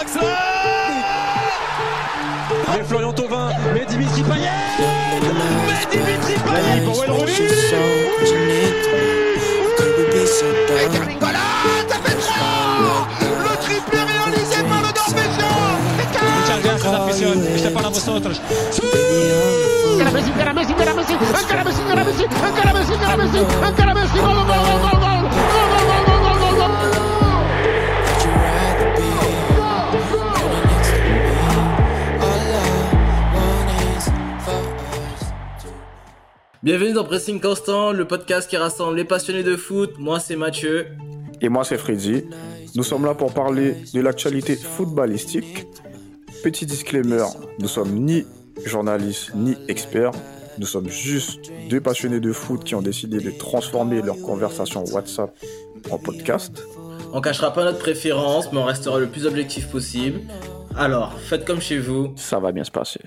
Draxler Mais Florian Thauvin, mais Dimitri Payet Mais Dimitri Payet pour fait 3 Le triplé réalisé par le Norvégien Muchas gracias, afición. Este para vosotros. Bienvenue dans Pressing Constant, le podcast qui rassemble les passionnés de foot. Moi, c'est Mathieu. Et moi, c'est Freddy. Nous sommes là pour parler de l'actualité footballistique. Petit disclaimer, nous sommes ni journalistes ni experts. Nous sommes juste deux passionnés de foot qui ont décidé de transformer leur conversation WhatsApp en podcast. On cachera pas notre préférence, mais on restera le plus objectif possible. Alors, faites comme chez vous. Ça va bien se passer.